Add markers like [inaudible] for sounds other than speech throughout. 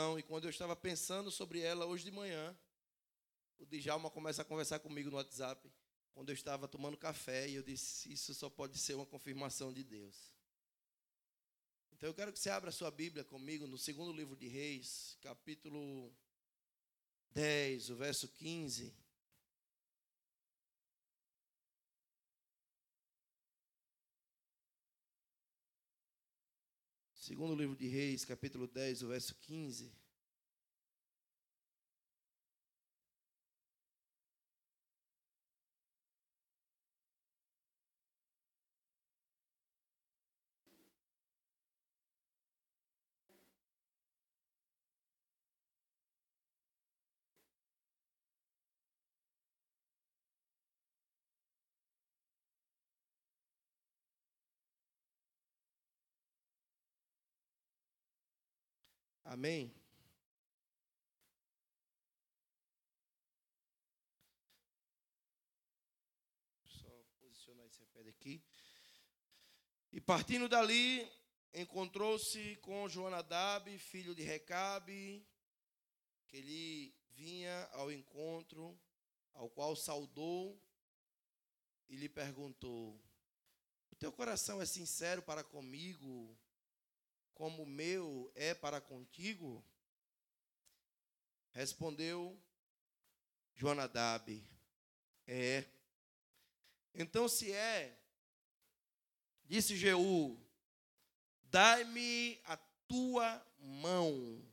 gratidão. E quando eu estava pensando sobre ela hoje de manhã, o Djalma começa a conversar comigo no WhatsApp. Quando eu estava tomando café, e eu disse: Isso só pode ser uma confirmação de Deus. Então eu quero que você abra sua Bíblia comigo no segundo livro de Reis, capítulo 10, o verso 15. Segundo livro de Reis, capítulo 10, o verso 15. Amém? Só posicionar esse pé aqui. E partindo dali, encontrou-se com Joanadab, filho de Recabe, que ele vinha ao encontro, ao qual saudou e lhe perguntou: O teu coração é sincero para comigo, como o meu é para contigo? Respondeu Jonadab: É. Então, se é, disse Jeú: Dai-me a tua mão.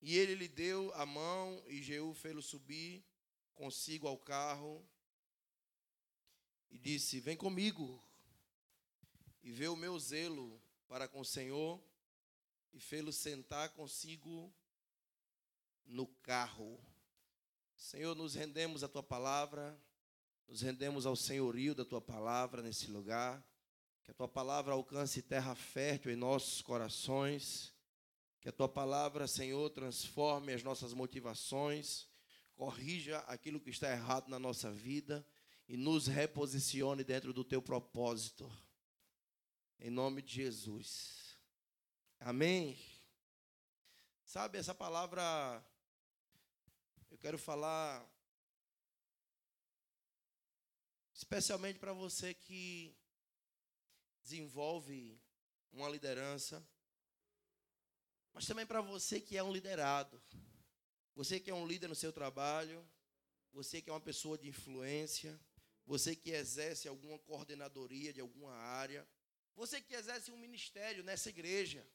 E ele lhe deu a mão, e Jeú fez-lo subir consigo ao carro, e disse: Vem comigo, e vê o meu zelo para com o Senhor e fê-lo sentar consigo no carro. Senhor, nos rendemos à tua palavra, nos rendemos ao senhorio da tua palavra nesse lugar. Que a tua palavra alcance terra fértil em nossos corações. Que a tua palavra, Senhor, transforme as nossas motivações, corrija aquilo que está errado na nossa vida e nos reposicione dentro do teu propósito. Em nome de Jesus. Amém. Sabe, essa palavra, eu quero falar especialmente para você que desenvolve uma liderança, mas também para você que é um liderado. Você que é um líder no seu trabalho, você que é uma pessoa de influência, você que exerce alguma coordenadoria de alguma área, você que exerce um ministério nessa igreja,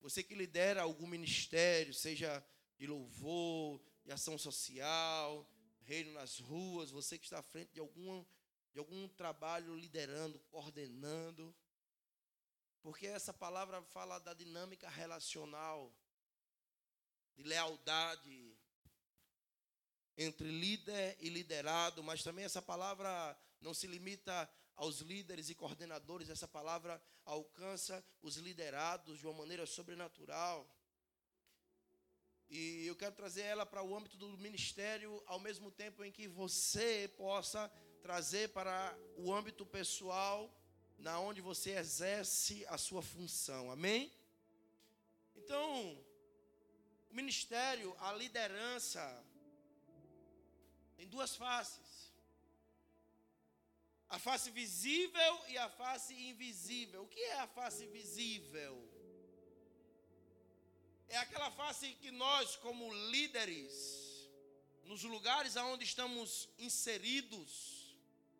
você que lidera algum ministério, seja de louvor, de ação social, reino nas ruas, você que está à frente de algum, de algum trabalho liderando, coordenando. Porque essa palavra fala da dinâmica relacional, de lealdade entre líder e liderado, mas também essa palavra não se limita aos líderes e coordenadores, essa palavra alcança os liderados de uma maneira sobrenatural. E eu quero trazer ela para o âmbito do ministério, ao mesmo tempo em que você possa trazer para o âmbito pessoal, na onde você exerce a sua função. Amém? Então, o ministério, a liderança, tem duas faces a face visível e a face invisível. O que é a face visível? É aquela face que nós, como líderes, nos lugares aonde estamos inseridos,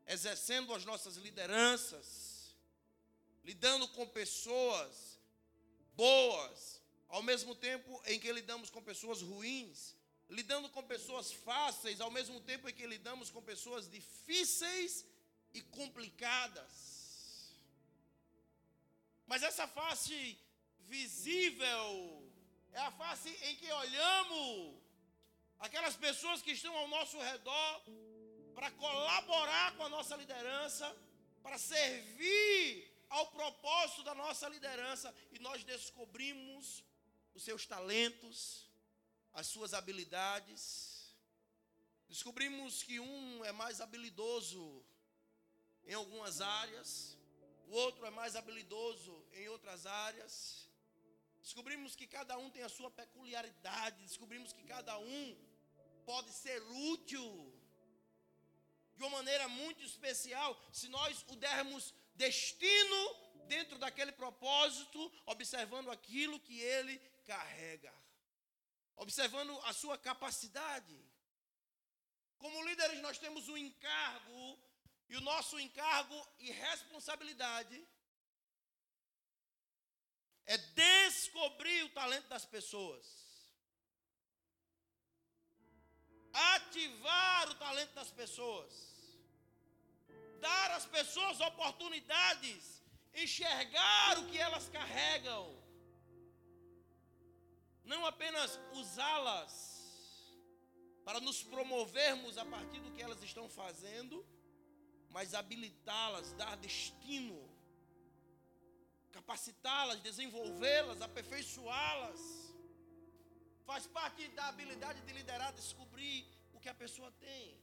exercendo as nossas lideranças, lidando com pessoas boas, ao mesmo tempo em que lidamos com pessoas ruins, lidando com pessoas fáceis, ao mesmo tempo em que lidamos com pessoas difíceis e complicadas. Mas essa face visível é a face em que olhamos aquelas pessoas que estão ao nosso redor para colaborar com a nossa liderança, para servir ao propósito da nossa liderança e nós descobrimos os seus talentos, as suas habilidades. Descobrimos que um é mais habilidoso em algumas áreas, o outro é mais habilidoso em outras áreas. Descobrimos que cada um tem a sua peculiaridade, descobrimos que cada um pode ser útil de uma maneira muito especial se nós o dermos destino dentro daquele propósito, observando aquilo que ele carrega, observando a sua capacidade. Como líderes, nós temos um encargo, e o nosso encargo e responsabilidade é descobrir o talento das pessoas, ativar o talento das pessoas, dar às pessoas oportunidades, enxergar o que elas carregam, não apenas usá-las para nos promovermos a partir do que elas estão fazendo, mas habilitá-las, dar destino, capacitá-las, desenvolvê-las, aperfeiçoá-las. Faz parte da habilidade de liderar, descobrir o que a pessoa tem.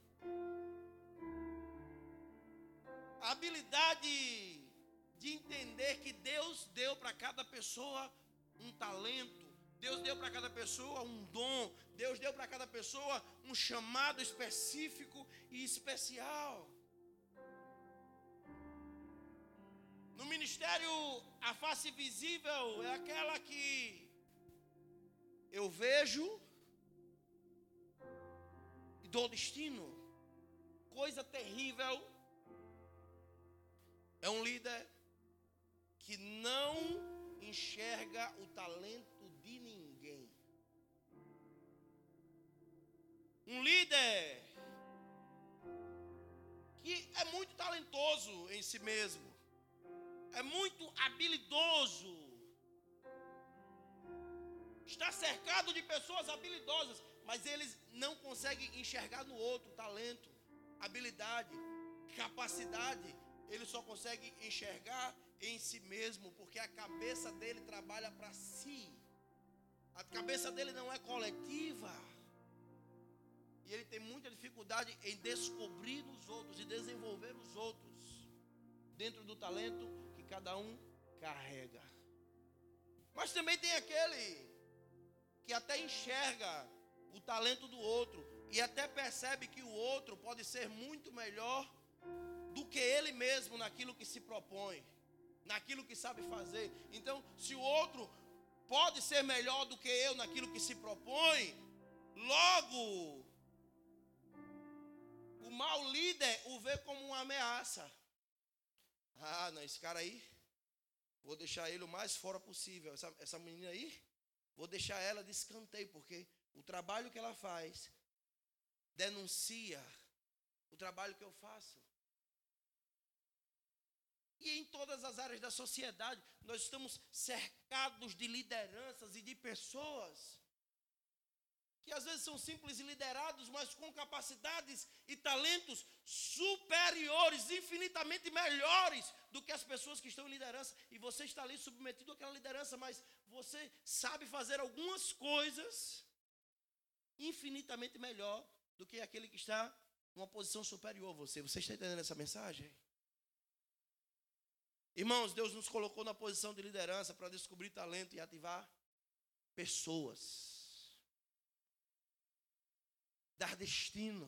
A habilidade de entender que Deus deu para cada pessoa um talento, Deus deu para cada pessoa um dom, Deus deu para cada pessoa um chamado específico e especial. No ministério, a face visível é aquela que eu vejo e dou destino. Coisa terrível é um líder que não enxerga o talento de ninguém. Um líder que é muito talentoso em si mesmo é muito habilidoso. Está cercado de pessoas habilidosas, mas eles não conseguem enxergar no outro talento, habilidade, capacidade. Ele só consegue enxergar em si mesmo, porque a cabeça dele trabalha para si. A cabeça dele não é coletiva. E ele tem muita dificuldade em descobrir nos outros e desenvolver os outros dentro do talento cada um carrega. Mas também tem aquele que até enxerga o talento do outro e até percebe que o outro pode ser muito melhor do que ele mesmo naquilo que se propõe, naquilo que sabe fazer. Então, se o outro pode ser melhor do que eu naquilo que se propõe, logo o mau líder o vê como uma ameaça. Ah, não, esse cara aí, vou deixar ele o mais fora possível. Essa, essa menina aí, vou deixar ela de escanteio, porque o trabalho que ela faz denuncia o trabalho que eu faço. E em todas as áreas da sociedade, nós estamos cercados de lideranças e de pessoas que às vezes são simples liderados, mas com capacidades e talentos superiores, infinitamente melhores do que as pessoas que estão em liderança. E você está ali submetido àquela liderança, mas você sabe fazer algumas coisas infinitamente melhor do que aquele que está numa posição superior a você. Você está entendendo essa mensagem? Irmãos, Deus nos colocou na posição de liderança para descobrir talento e ativar pessoas dar destino.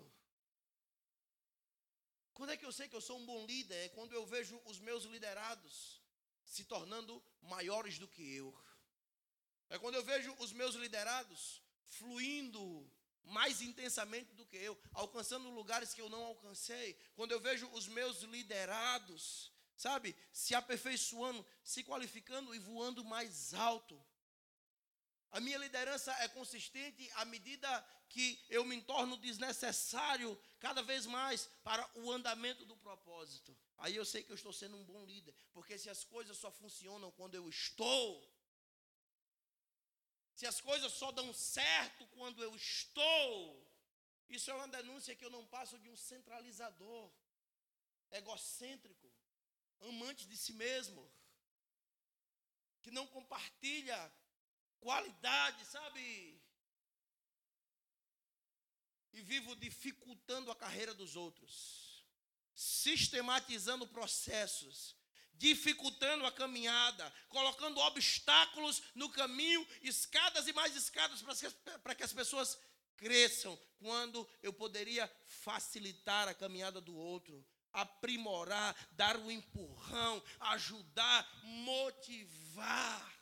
Quando é que eu sei que eu sou um bom líder? É quando eu vejo os meus liderados se tornando maiores do que eu. É quando eu vejo os meus liderados fluindo mais intensamente do que eu, alcançando lugares que eu não alcancei. Quando eu vejo os meus liderados, sabe, se aperfeiçoando, se qualificando e voando mais alto. A minha liderança é consistente à medida que eu me torno desnecessário cada vez mais para o andamento do propósito. Aí eu sei que eu estou sendo um bom líder, porque se as coisas só funcionam quando eu estou, se as coisas só dão certo quando eu estou, isso é uma denúncia que eu não passo de um centralizador, egocêntrico, amante de si mesmo, que não compartilha qualidade, sabe? E vivo dificultando a carreira dos outros, sistematizando processos, dificultando a caminhada, colocando obstáculos no caminho, escadas e mais escadas para que as pessoas cresçam, quando eu poderia facilitar a caminhada do outro, aprimorar, dar um empurrão, ajudar, motivar.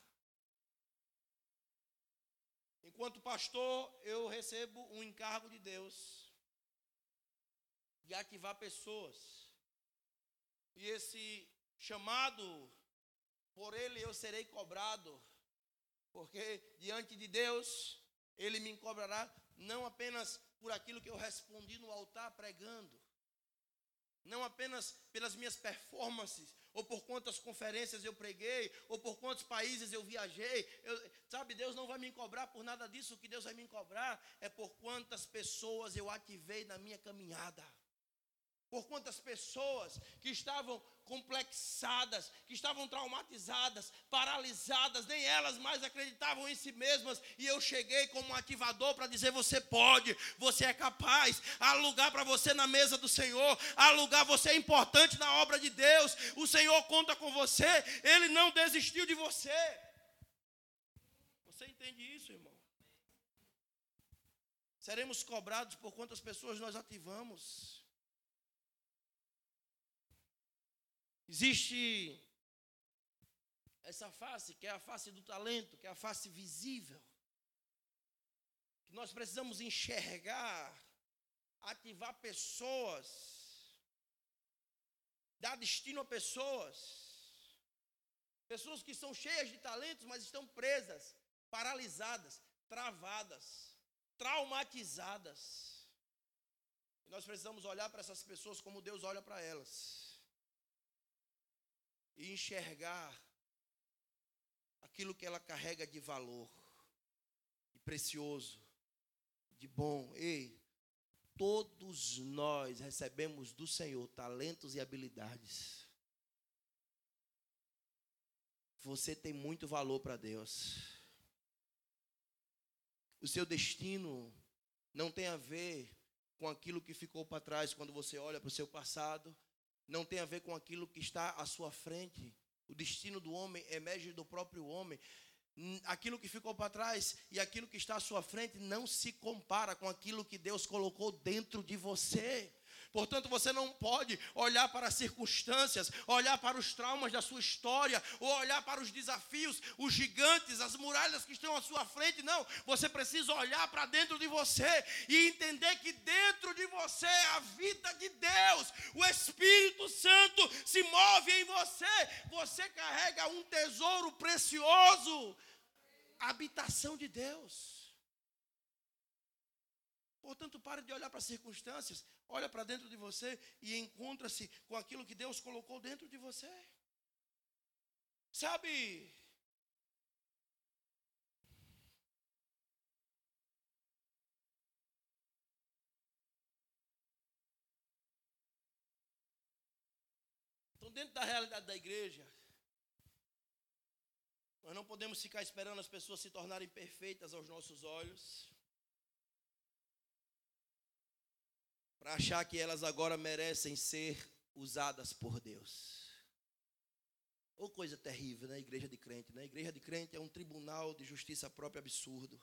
Enquanto pastor, eu recebo um encargo de Deus de ativar pessoas. E esse chamado, por ele eu serei cobrado, porque diante de Deus, ele me cobrará não apenas por aquilo que eu respondi no altar pregando, não apenas pelas minhas performances, ou por quantas conferências eu preguei, ou por quantos países eu viajei. Eu, sabe, Deus não vai me cobrar por nada disso. O que Deus vai me cobrar é por quantas pessoas eu ativei na minha caminhada por quantas pessoas que estavam complexadas, que estavam traumatizadas, paralisadas, nem elas mais acreditavam em si mesmas, e eu cheguei como um ativador para dizer: você pode, você é capaz, há lugar para você na mesa do Senhor, há lugar, você é importante na obra de Deus, o Senhor conta com você, Ele não desistiu de você. Você entende isso, irmão? Seremos cobrados por quantas pessoas nós ativamos. Existe essa face, que é a face do talento, que é a face visível. Que nós precisamos enxergar, ativar pessoas, dar destino a pessoas. Pessoas que são cheias de talentos, mas estão presas, paralisadas, travadas, traumatizadas. E nós precisamos olhar para essas pessoas como Deus olha para elas e enxergar aquilo que ela carrega de valor, de precioso, de bom. Ei, todos nós recebemos do Senhor talentos e habilidades. Você tem muito valor para Deus. O seu destino não tem a ver com aquilo que ficou para trás quando você olha para o seu passado não tem a ver com aquilo que está à sua frente. O destino do homem emerge do próprio homem. Aquilo que ficou para trás e aquilo que está à sua frente não se compara com aquilo que Deus colocou dentro de você. Portanto, você não pode olhar para as circunstâncias, olhar para os traumas da sua história, ou olhar para os desafios, os gigantes, as muralhas que estão à sua frente. Não, você precisa olhar para dentro de você e entender que dentro de você é a vida de Deus, o Espírito Santo se move em você. Você carrega um tesouro precioso, a habitação de Deus. Portanto, pare de olhar para as circunstâncias, olha para dentro de você e encontra-se com aquilo que Deus colocou dentro de você. Sabe? Então, dentro da realidade da igreja, nós não podemos ficar esperando as pessoas se tornarem perfeitas aos nossos olhos. Para achar que elas agora merecem ser usadas por Deus. Ou coisa terrível, né? Igreja de crente, né? Igreja de crente é um tribunal de justiça própria absurdo.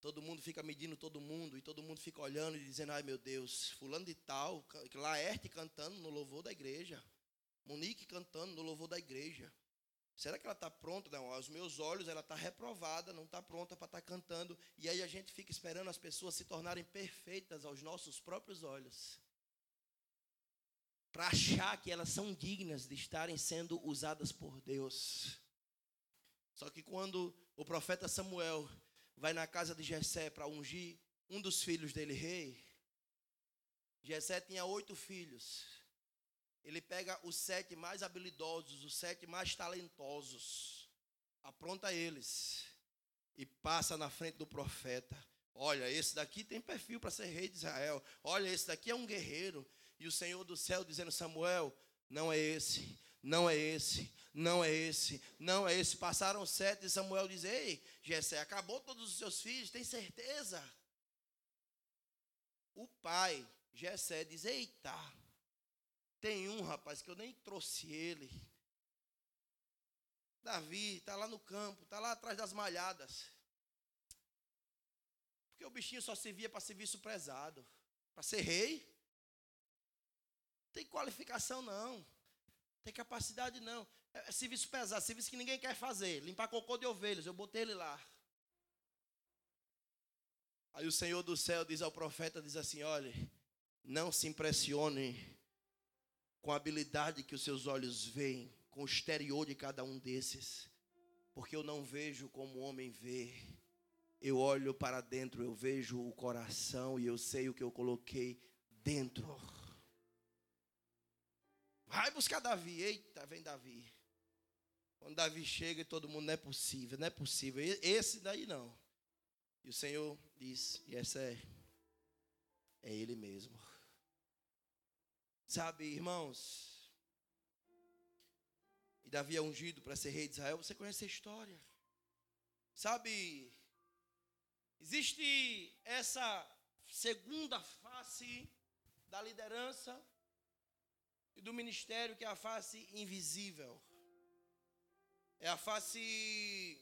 Todo mundo fica medindo todo mundo e todo mundo fica olhando e dizendo: ai meu Deus, fulano de tal, Laerte cantando no louvor da igreja, Monique cantando no louvor da igreja. Será que ela está pronta? Não, aos meus olhos ela está reprovada, não está pronta para estar tá cantando. E aí a gente fica esperando as pessoas se tornarem perfeitas aos nossos próprios olhos. Para achar que elas são dignas de estarem sendo usadas por Deus. Só que quando o profeta Samuel vai na casa de Jessé para ungir um dos filhos dele rei, Jessé tinha oito filhos. Ele pega os sete mais habilidosos, os sete mais talentosos, apronta eles e passa na frente do profeta. Olha, esse daqui tem perfil para ser rei de Israel. Olha, esse daqui é um guerreiro. E o Senhor do céu dizendo: Samuel, não é esse, não é esse, não é esse, não é esse. Passaram sete e Samuel diz: Ei, Jessé, acabou todos os seus filhos, tem certeza? O pai, Jessé, diz: Eita, Tem um rapaz que eu nem trouxe ele. Davi está lá no campo, está lá atrás das malhadas. Porque o bichinho só servia para serviço prezado, para ser rei. Não tem qualificação não. Tem capacidade não. É, é serviço pesado, serviço que ninguém quer fazer. Limpar cocô de ovelhas, eu botei ele lá. Aí o Senhor do céu diz ao profeta, diz assim, olha, não se impressione com a habilidade que os seus olhos veem com o exterior de cada um desses, porque eu não vejo como o homem vê. Eu olho para dentro, eu vejo o coração e eu sei o que eu coloquei dentro. Vai buscar Davi. Eita, vem Davi. Quando Davi chega e todo mundo não é possível, não é possível. Esse daí não. E o Senhor diz, e essa é é ele mesmo. Sabe, irmãos, Davi é ungido para ser rei de Israel, você conhece a história. Sabe, existe essa segunda face da liderança e do ministério, que é a face invisível. É a face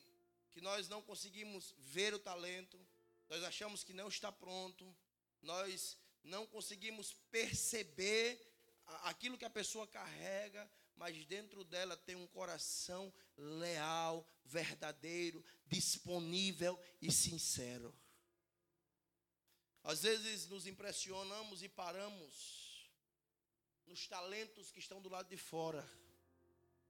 que nós não conseguimos ver o talento, nós achamos que não está pronto, nós não conseguimos perceber aquilo que a pessoa carrega, mas dentro dela tem um coração leal, verdadeiro, disponível e sincero. Às vezes nos impressionamos e paramos nos talentos que estão do lado de fora,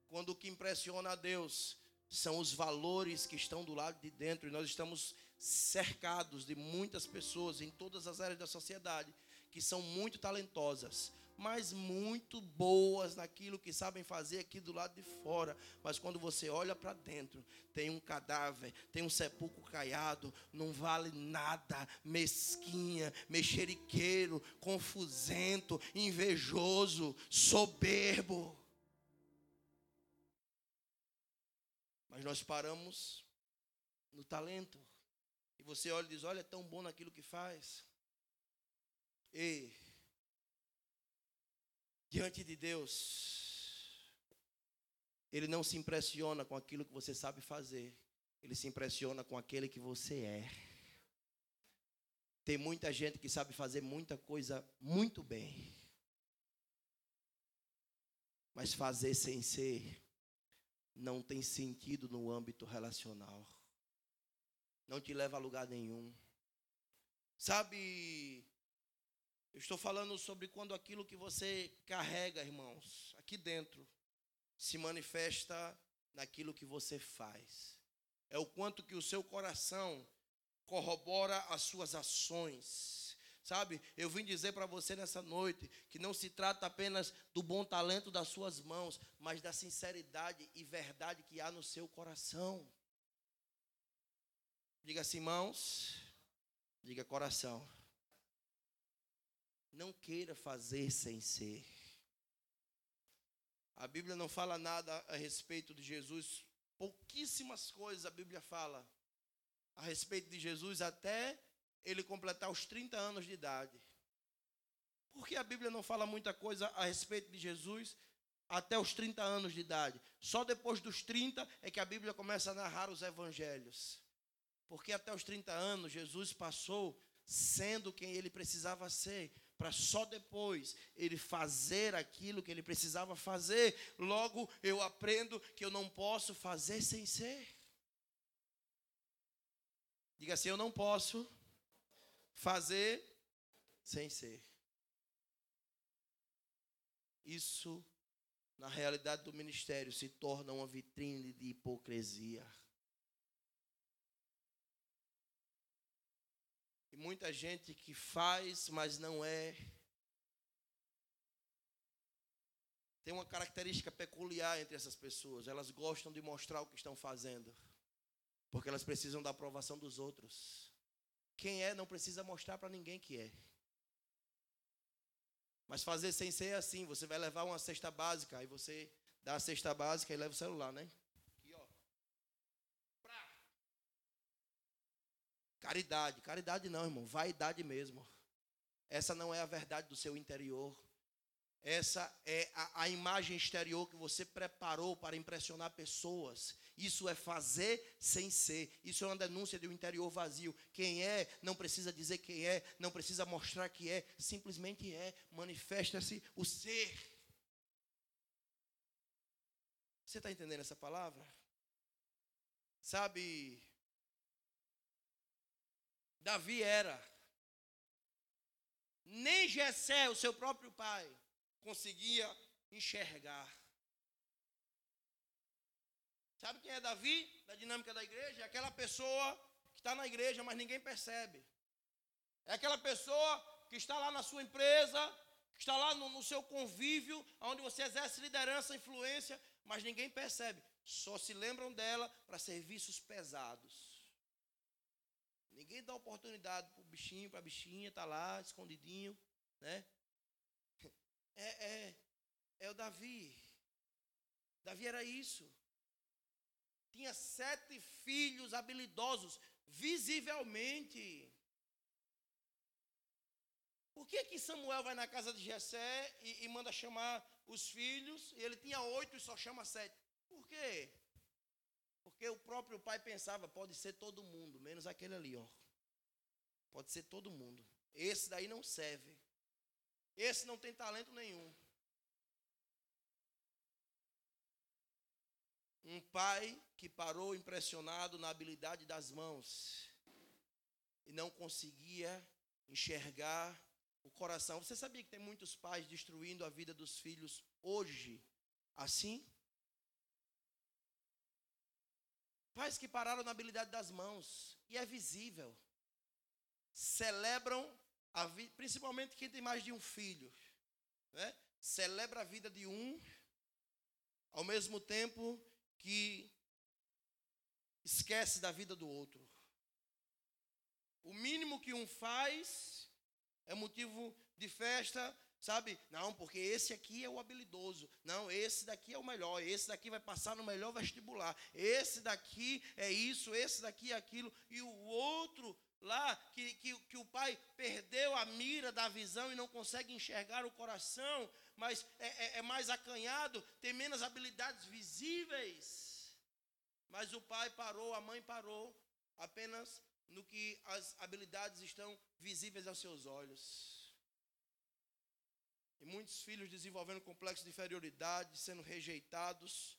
quando o que impressiona a Deus são os valores que estão do lado de dentro, e nós estamos cercados de muitas pessoas em todas as áreas da sociedade que são muito talentosas, mas muito boas naquilo que sabem fazer aqui do lado de fora. Mas quando você olha para dentro, tem um cadáver, tem um sepulcro caiado, não vale nada, mesquinha, mexeriqueiro, confusento, invejoso, soberbo. Mas nós paramos no talento. E você olha e diz: Olha, é tão bom naquilo que faz. Ei, diante de Deus, Ele não se impressiona com aquilo que você sabe fazer, Ele se impressiona com aquele que você é. Tem muita gente que sabe fazer muita coisa muito bem, mas fazer sem ser não tem sentido no âmbito relacional, não te leva a lugar nenhum. Sabe, eu estou falando sobre quando aquilo que você carrega, irmãos, aqui dentro, se manifesta naquilo que você faz. É o quanto que o seu coração corrobora as suas ações. Sabe, eu vim dizer para você nessa noite que não se trata apenas do bom talento das suas mãos, mas da sinceridade e verdade que há no seu coração. Diga assim, mãos, diga coração. Não queira fazer sem ser. A Bíblia não fala nada a respeito de Jesus, pouquíssimas coisas a Bíblia fala a respeito de Jesus até ele completar os 30 anos de idade. Por que a Bíblia não fala muita coisa a respeito de Jesus até os 30 anos de idade? Só depois dos 30 é que a Bíblia começa a narrar os evangelhos. Porque até os 30 anos Jesus passou sendo quem ele precisava ser, para só depois ele fazer aquilo que ele precisava fazer. Logo, eu aprendo que eu não posso fazer sem ser. Diga assim: eu não posso fazer sem ser. Isso, na realidade do ministério, se torna uma vitrine de hipocrisia. Muita gente que faz, mas não é. Tem uma característica peculiar entre essas pessoas. Elas gostam de mostrar o que estão fazendo. Porque elas precisam da aprovação dos outros. Quem é não precisa mostrar para ninguém que é. Mas fazer sem ser assim. Você vai levar uma cesta básica, aí você dá a cesta básica e leva o celular, né? Caridade. Caridade não, irmão. Vaidade mesmo. Essa não é a verdade do seu interior. essa é a, a, imagem exterior que você preparou para impressionar pessoas. Isso é fazer sem ser. Isso é uma denúncia de um interior vazio. Quem é, não precisa dizer quem é, não precisa mostrar que é, simplesmente é. Manifesta-se o ser. Você está entendendo essa palavra? Sabe, Davi era. Nem Jessé, o seu próprio pai, conseguia enxergar. Sabe quem é Davi, da dinâmica da igreja? É aquela pessoa que está na igreja, mas ninguém percebe. É aquela pessoa que está lá na sua empresa, que está lá no, no seu convívio, onde você exerce liderança, influência, mas ninguém percebe. Só se lembram dela para serviços pesados. Ninguém dá oportunidade para o bichinho, para a bichinha, está lá, escondidinho, né? É, é, é o Davi. Davi era isso. Tinha sete filhos habilidosos, visivelmente. Por que, que Samuel vai na casa de Jessé e, e manda chamar os filhos? E ele tinha oito e só chama sete. Por quê? Porque o próprio pai pensava, pode ser todo mundo, menos aquele ali, ó. Pode ser todo mundo. Esse daí não serve. Esse não tem talento nenhum. Um pai que parou impressionado na habilidade das mãos e não conseguia enxergar o coração. Você sabia que tem muitos pais destruindo a vida dos filhos hoje assim? Pais que pararam na habilidade das mãos e é visível. Celebram a vida, principalmente quem tem mais de um filho, né? Celebra a vida de um, ao mesmo tempo que esquece da vida do outro. O mínimo que um faz é motivo de festa, sabe? Não, porque esse aqui é o habilidoso. Não, esse daqui é o melhor. Esse daqui vai passar no melhor vestibular. Esse daqui é isso, esse daqui é aquilo. E o outro lá, que, que, que o pai perdeu a mira da visão e não consegue enxergar o coração, mas é, é, é mais acanhado, tem menos habilidades visíveis. Mas o pai parou, a mãe parou, apenas no que as habilidades estão visíveis aos seus olhos. E muitos filhos desenvolvendo complexo de inferioridade, sendo rejeitados,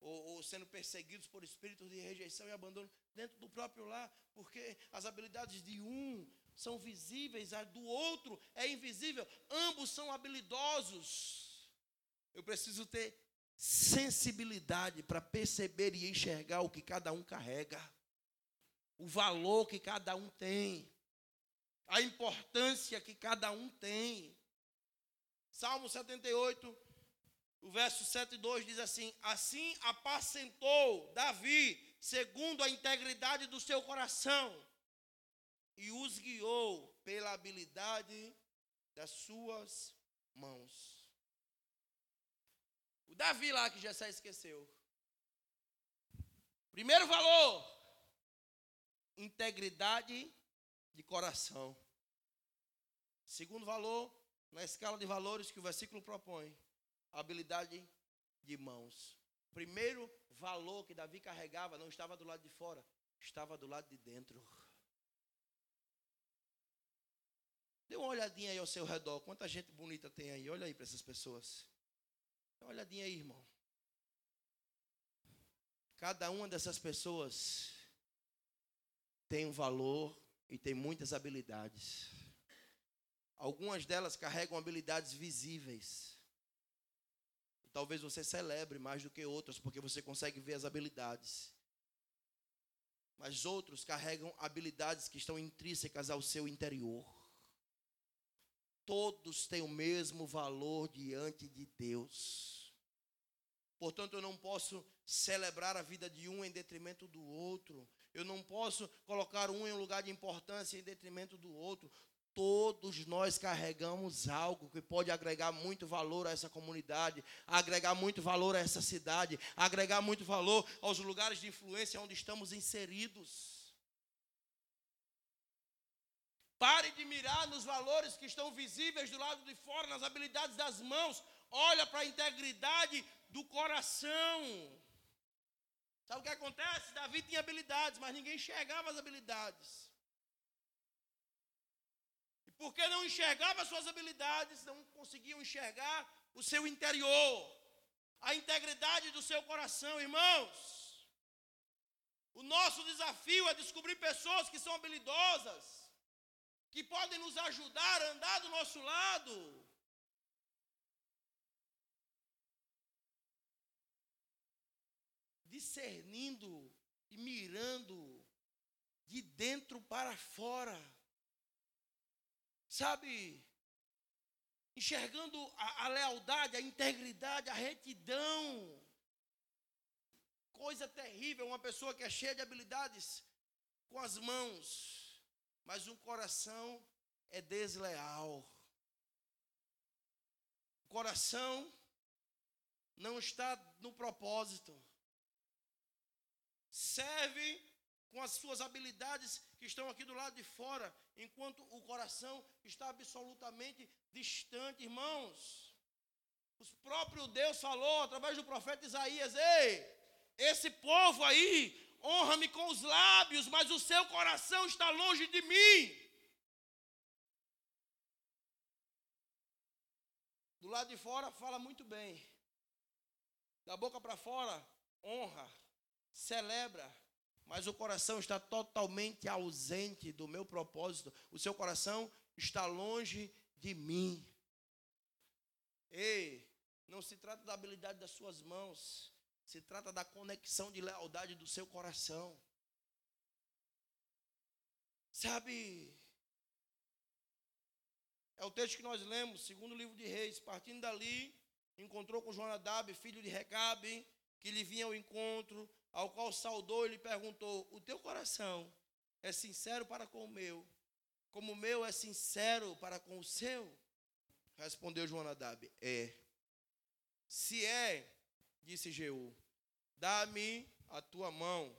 ou, ou, sendo perseguidos por espíritos de rejeição e abandono dentro do próprio lar, porque as habilidades de um são visíveis, a do outro é invisível, ambos são habilidosos. Eu preciso ter sensibilidade para perceber e enxergar o que cada um carrega o valor que cada um tem, a importância que cada um tem. Salmo 78, o verso 7 e 2 diz assim: Assim apacentou Davi, segundo a integridade do seu coração, e os guiou pela habilidade das suas mãos. O Davi lá que já se esqueceu. Primeiro valor, integridade de coração. Segundo valor, na escala de valores que o versículo propõe, habilidade de mãos. Primeiro valor que Davi carregava não estava do lado de fora, estava do lado de dentro. Dê uma olhadinha aí ao seu redor. Quanta gente bonita tem aí. Olha aí para essas pessoas. Dê uma olhadinha aí, irmão. Cada uma dessas pessoas tem um valor e tem muitas habilidades. Algumas delas carregam habilidades visíveis. Talvez você celebre mais do que outras, porque você consegue ver as habilidades. Mas outros carregam habilidades que estão intrínsecas ao seu interior. Todos têm o mesmo valor diante de Deus. Portanto, eu não posso celebrar a vida de um em detrimento do outro. Eu não posso colocar um em um lugar de importância em detrimento do outro. Todos nós carregamos algo que pode agregar muito valor a essa comunidade, agregar muito valor a essa cidade, agregar muito valor aos lugares de influência onde estamos inseridos. Pare de mirar nos valores que estão visíveis do lado de fora, nas habilidades das mãos. Olha para a integridade do coração. Sabe o que acontece? Davi tinha habilidades, mas ninguém enxergava as habilidades. Porque não enxergava as suas habilidades, não conseguiam enxergar o seu interior, a integridade do seu coração, irmãos. O nosso desafio é descobrir pessoas que são habilidosas, que podem nos ajudar a andar do nosso lado. Discernindo e mirando de dentro para fora. Sabe? Enxergando a, a lealdade, a integridade, a retidão coisa terrível uma pessoa que é cheia de habilidades com as mãos, mas um coração é desleal. O coração não está no propósito. Serve com as suas habilidades que estão aqui do lado de fora, enquanto o coração está absolutamente distante, irmãos. O próprio Deus falou através do profeta Isaías: Ei, esse povo aí honra-me com os lábios, mas o seu coração está longe de mim. Do lado de fora fala muito bem. Da boca para fora, honra, celebra, mas o coração está totalmente ausente do meu propósito. O seu coração está longe de mim. Ei, não se trata da habilidade das suas mãos, se trata da conexão de lealdade do seu coração. Sabe? É o texto que nós lemos, segundo o livro de Reis. Partindo dali, encontrou com Jonadab, filho de Recabe, que lhe vinha ao encontro, ao qual saudou e lhe perguntou: O teu coração é sincero para com o meu, como o meu é sincero para com o seu? Respondeu Jonadab: É. Se é, disse Jeú: Dá-me a tua mão.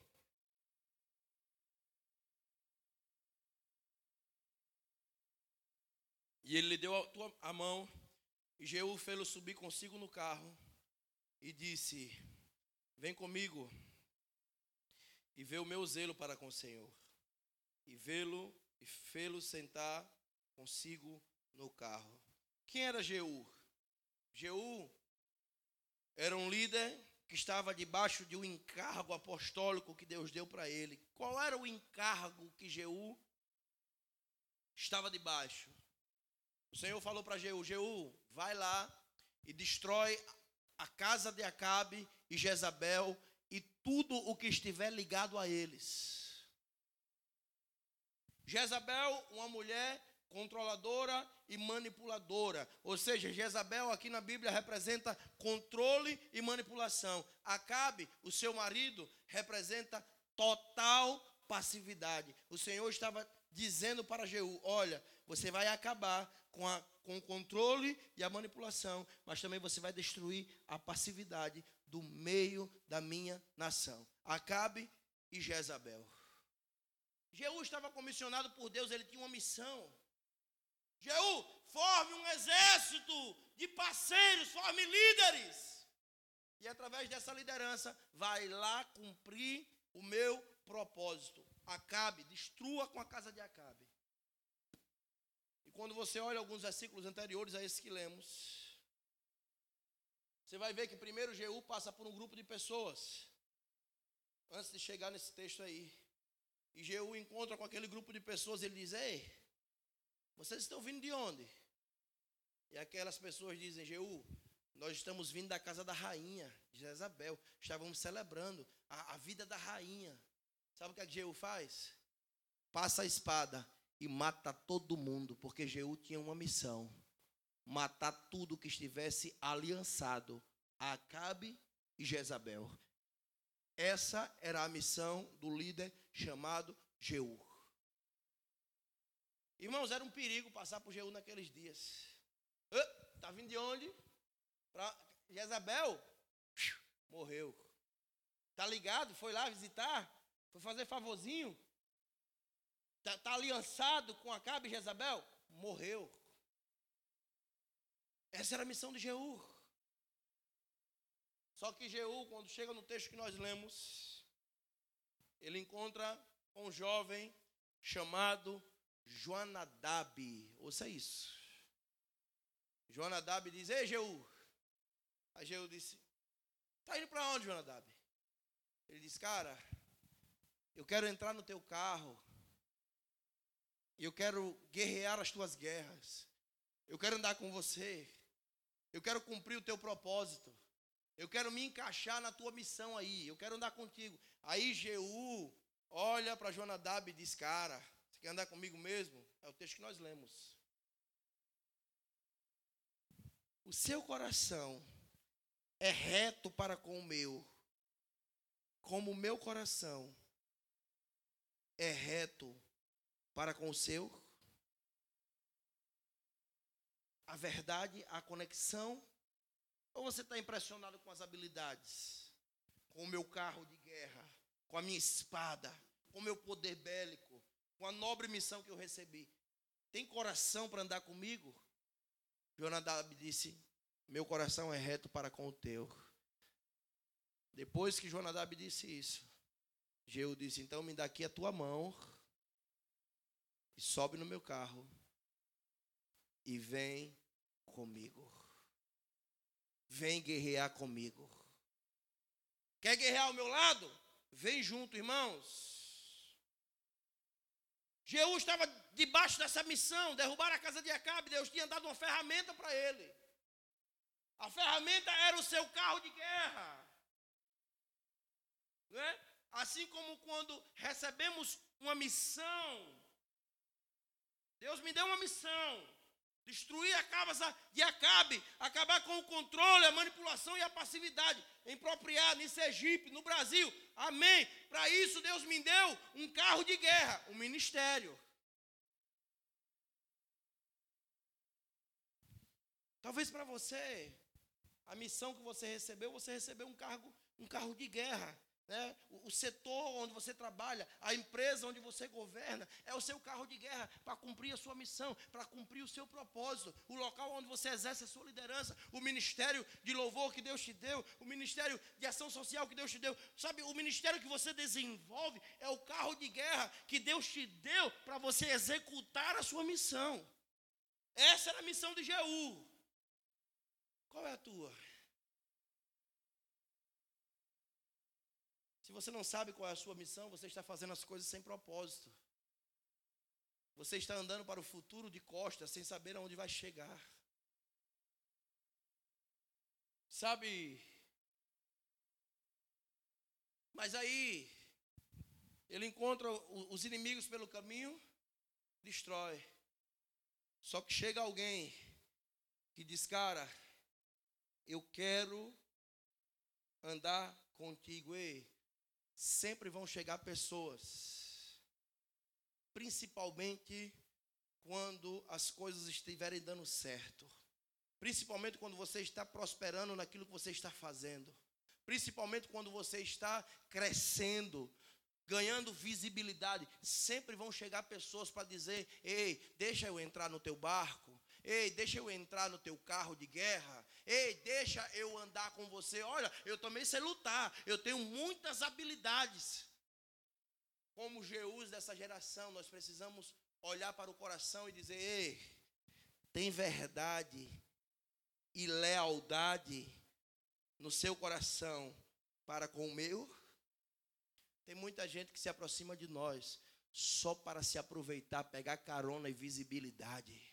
E ele lhe deu a, tua, a mão, e Jeú fez-lo subir consigo no carro, e disse: Vem comigo, e vê o meu zelo para com o Senhor, e vê-lo, e fê-lo sentar consigo no carro. Quem era Jeú? Jeú era um líder que estava debaixo de um encargo apostólico que Deus deu para ele. Qual era o encargo que Jeú estava debaixo? O Senhor falou para Jeú: Jeú, vai lá e destrói a casa de Acabe e Jezabel tudo o que estiver ligado a eles. Jezabel, uma mulher controladora e manipuladora. Ou seja, Jezabel aqui na Bíblia representa controle e manipulação. Acabe, o seu marido, representa total passividade. O Senhor estava dizendo para Jeú: Olha, você vai acabar com, a, com o controle e a manipulação, mas também você vai destruir a passividade do meio da minha nação. Acabe e Jezabel. Jeú estava comissionado por Deus, ele tinha uma missão. Jeú, forme um exército de parceiros, forme líderes. E através dessa liderança, vai lá cumprir o meu propósito. Acabe, destrua com a casa de Acabe. E quando você olha alguns versículos anteriores a esse que lemos, você vai ver que primeiro Jeú passa por um grupo de pessoas. Antes de chegar nesse texto aí. E Jeú encontra com aquele grupo de pessoas ele diz: Ei, vocês estão vindo de onde? E aquelas pessoas dizem, Jeú, nós estamos vindo da casa da rainha, de Jezabel. Estávamos celebrando a, a vida da rainha. Sabe o que, é que Jeú faz? Passa a espada e mata todo mundo, porque Jeú tinha uma missão: matar tudo que estivesse aliançado a Acabe e Jezabel. Essa era a missão do líder chamado Jeú. Irmãos, era um perigo passar por Jeú naqueles dias. Está vindo de onde? Para Jezabel? Morreu. Tá ligado? Foi lá visitar? Foi fazer favorzinho? está tá aliançado com Acabe e Jezabel, morreu. Essa era a missão de Jeú. Só que Jeú, quando chega no texto que nós lemos, ele encontra um jovem chamado Joanadab. Ouça isso. Joanadab diz: Ei, Jeú. Aí Jeú disse: Está indo para onde, Joanadab? Ele diz: Cara, eu quero entrar no teu carro. Eu quero guerrear as tuas guerras. Eu quero andar com você. Eu quero cumprir o teu propósito. Eu quero me encaixar na tua missão aí. Eu quero andar contigo. Aí Jeú olha para Jonadab e diz: Cara, você quer andar comigo mesmo? É o texto que nós lemos. O seu coração é reto para com o meu, como o meu coração é reto para com o seu. A verdade, a conexão, ou você está impressionado com as habilidades, com o meu carro de guerra, com a minha espada, com o meu poder bélico, com a nobre missão que eu recebi? Tem coração para andar comigo? Jonadab disse: Meu coração é reto para com o teu. Depois que Jonadab disse isso, Jeú disse: Então me dá aqui a tua mão e sobe no meu carro e vem comigo. Vem guerrear comigo. Quer guerrear ao meu lado? Vem junto, irmãos. Jeú estava debaixo dessa missão, derrubar a casa de Acabe. Deus tinha dado uma ferramenta para ele. A ferramenta era o seu carro de guerra. Não é? Assim como quando recebemos uma missão, Deus me deu uma missão: destruir a casa de Acabe, acabar com o controle, a manipulação e a passividade impropriada em Sergipe, no Brasil. Amém. Para isso, Deus me deu um carro de guerra, um ministério. Talvez para você, a missão que você recebeu, você recebeu um cargo, um carro de guerra. Né? O, o setor onde você trabalha, a empresa onde você governa, é o seu carro de guerra para cumprir a sua missão, para cumprir o seu propósito, o local onde você exerce a sua liderança, o ministério de louvor que Deus te deu, o ministério de ação social que Deus te deu. Sabe, o ministério que você desenvolve é o carro de guerra que Deus te deu para você executar a sua missão. Essa era a missão de Jeú. Qual é a tua? Se você não sabe qual é a sua missão, você está fazendo as coisas sem propósito. Você está andando para o futuro de costas, sem saber aonde vai chegar. Sabe? Mas aí, ele encontra os inimigos pelo caminho, destrói. Só que chega alguém que diz: Cara, eu quero andar contigo. Ei, sempre vão chegar pessoas, principalmente quando as coisas estiverem dando certo, principalmente quando você está prosperando naquilo que você está fazendo, principalmente quando você está crescendo, ganhando visibilidade, sempre vão chegar pessoas para dizer: "Ei, deixa eu entrar no teu barco, Ei, deixa eu entrar no teu carro de guerra. Ei, deixa eu andar com você. Olha, eu também sei lutar. Eu tenho muitas habilidades. Como Jeus dessa geração, nós precisamos olhar para o coração e dizer: Ei, tem verdade e lealdade no seu coração para com o meu? Tem muita gente que se aproxima de nós só para se aproveitar, pegar carona e visibilidade.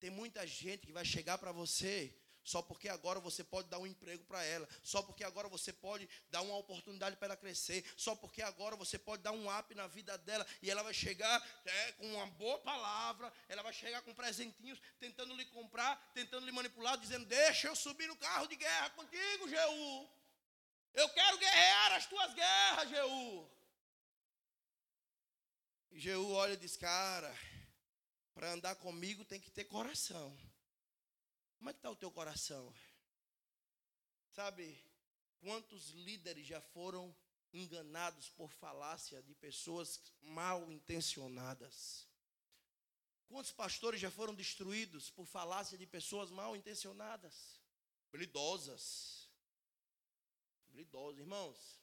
Tem muita gente que vai chegar para você só porque agora você pode dar um emprego para ela, só porque agora você pode dar uma oportunidade para ela crescer, só porque agora você pode dar um up na vida dela e ela vai chegar é, com uma boa palavra, ela vai chegar com presentinhos, tentando lhe comprar, tentando lhe manipular, dizendo: Deixa eu subir no carro de guerra contigo, Jeú. Eu quero guerrear as tuas guerras, Jeú. E Jeú olha e diz: Cara, para andar comigo tem que ter coração. Como é que está o teu coração? Sabe, quantos líderes já foram enganados por falácia de pessoas mal intencionadas. Quantos pastores já foram destruídos por falácia de pessoas mal intencionadas? Blidosas. Blidosas, irmãos.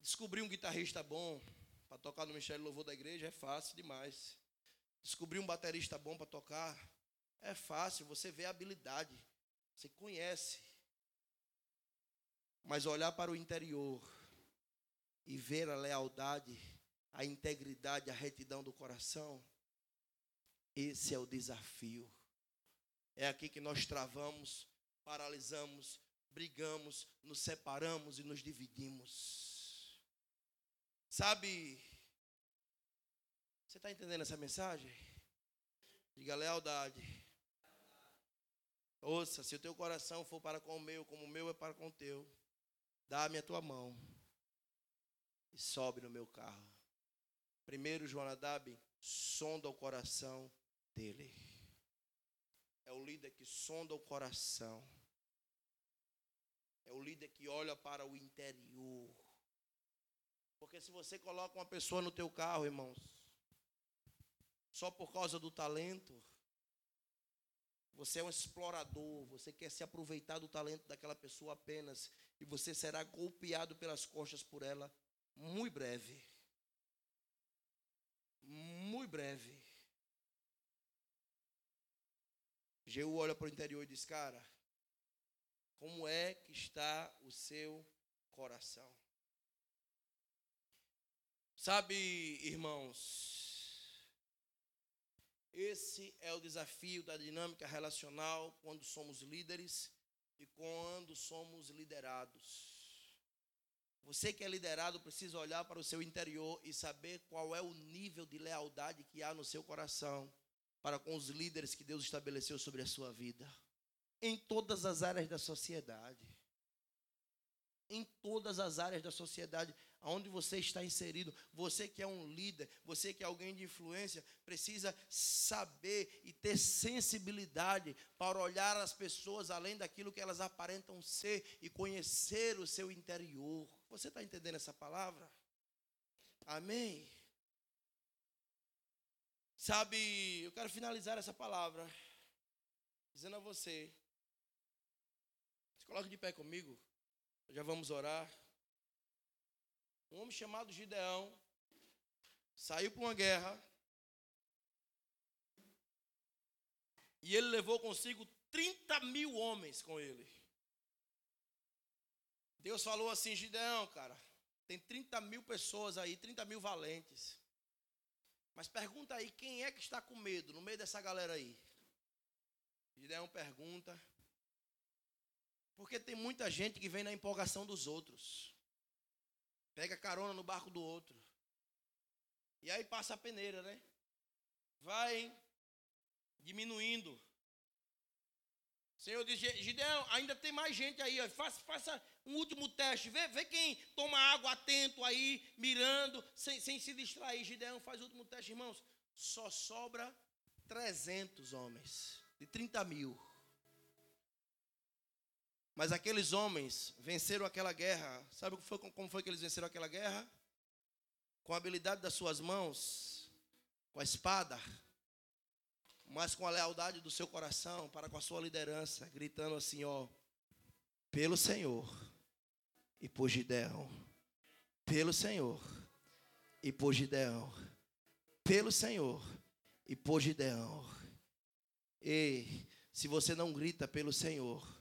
Descobrir um guitarrista bom para tocar no Ministério Louvor da igreja é fácil demais. Descobrir um baterista bom para tocar é fácil, você vê a habilidade, você conhece. Mas olhar para o interior e ver a lealdade, a integridade, a retidão do coração, esse é o desafio. É aqui que nós travamos, paralisamos, brigamos, nos separamos e nos dividimos. Sabe, você está entendendo essa mensagem? Diga lealdade. Ouça, se o teu coração for para com o meu, como o meu é para com o teu, dá-me a tua mão e sobe no meu carro. Primeiro, Jonadab sonda o coração dele. É o líder que sonda o coração. É o líder que olha para o interior. Porque se você coloca uma pessoa no teu carro, irmãos, só por causa do talento, você é um explorador, você quer se aproveitar do talento daquela pessoa apenas, e você será golpeado pelas costas por ela muito breve. Muito breve. Jeú olha para o interior e diz: Cara, como é que está o seu coração? Sabe, irmãos, esse é o desafio da dinâmica relacional quando somos líderes e quando somos liderados. Você que é liderado precisa olhar para o seu interior e saber qual é o nível de lealdade que há no seu coração para com os líderes que Deus estabeleceu sobre a sua vida. Em todas as áreas da sociedade. Em todas as áreas da sociedade onde você está inserido, você que é um líder, você que é alguém de influência, precisa saber e ter sensibilidade para olhar as pessoas além daquilo que elas aparentam ser e conhecer o seu interior. Você está entendendo essa palavra? Amém? Sabe, eu quero finalizar essa palavra dizendo a você. Se coloque de pé comigo. Já vamos orar. Um homem chamado Gideão saiu para uma guerra. E ele levou consigo 30 mil homens com ele. Deus falou assim, Gideão, cara, tem 30 mil pessoas aí, 30 mil valentes. Mas pergunta aí, quem é que está com medo no meio dessa galera aí? Gideão pergunta. Porque tem muita gente que vem na empolgação dos outros. Pega carona no barco do outro. E aí passa a peneira, né? Vai diminuindo. O Senhor diz, Gideão, ainda tem mais gente aí. Ó. Faça, faça um último teste. Vê, vê quem toma água atento aí, mirando, sem, sem se distrair. Gideão faz o último teste, irmãos. Só sobra 300 homens, de 30 mil. Mas aqueles homens venceram aquela guerra. Sabe como foi que eles venceram aquela guerra? Com a habilidade das suas mãos, com a espada, mas com a lealdade do seu coração para com a sua liderança, gritando assim, ó, pelo Senhor e por Gideão. Pelo Senhor e por Gideão. Pelo Senhor e por Gideão. E se você não grita pelo Senhor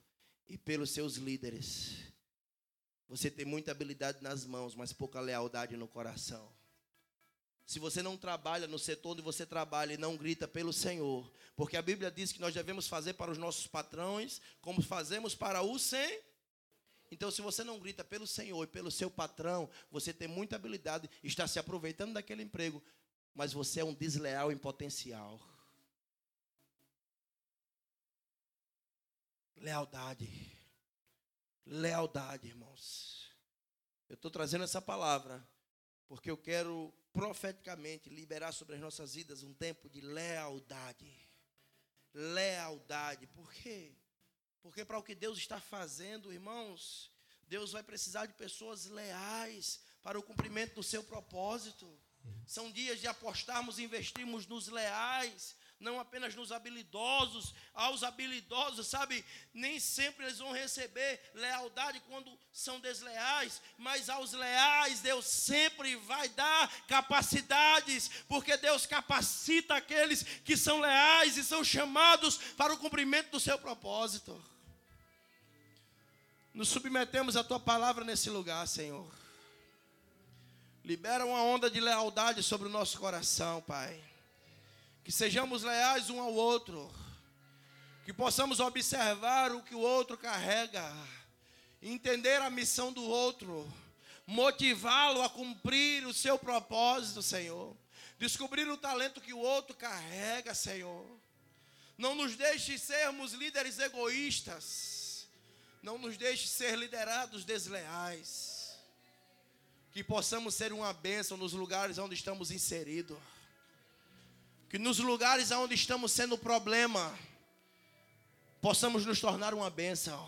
e pelos seus líderes, você tem muita habilidade nas mãos, mas pouca lealdade no coração. Se você não trabalha no setor onde você trabalha e não grita pelo Senhor, porque a Bíblia diz que nós devemos fazer para os nossos patrões como fazemos para o Senhor. Então, se você não grita pelo Senhor e pelo seu patrão, você tem muita habilidade, está se aproveitando daquele emprego, mas você é um desleal em potencial. Lealdade. Lealdade, irmãos. Eu estou trazendo essa palavra porque eu quero profeticamente liberar sobre as nossas vidas um tempo de lealdade. Lealdade. Por quê? Porque para o que Deus está fazendo, irmãos, Deus vai precisar de pessoas leais para o cumprimento do seu propósito. São dias de apostarmos e investirmos nos leais, não apenas nos habilidosos. Aos habilidosos, sabe, nem sempre eles vão receber lealdade quando são desleais, mas aos leais Deus sempre vai dar capacidades, porque Deus capacita aqueles que são leais e são chamados para o cumprimento do seu propósito. Nos submetemos à tua palavra nesse lugar, Senhor. Libera uma onda de lealdade sobre o nosso coração, Pai. Que sejamos leais um ao outro. Que possamos observar o que o outro carrega. Entender a missão do outro. Motivá-lo a cumprir o seu propósito, Senhor. Descobrir o talento que o outro carrega, Senhor. Não nos deixe sermos líderes egoístas. Não nos deixe ser liderados desleais. Que possamos ser uma bênção nos lugares onde estamos inseridos que nos lugares onde estamos sendo problema, possamos nos tornar uma bênção.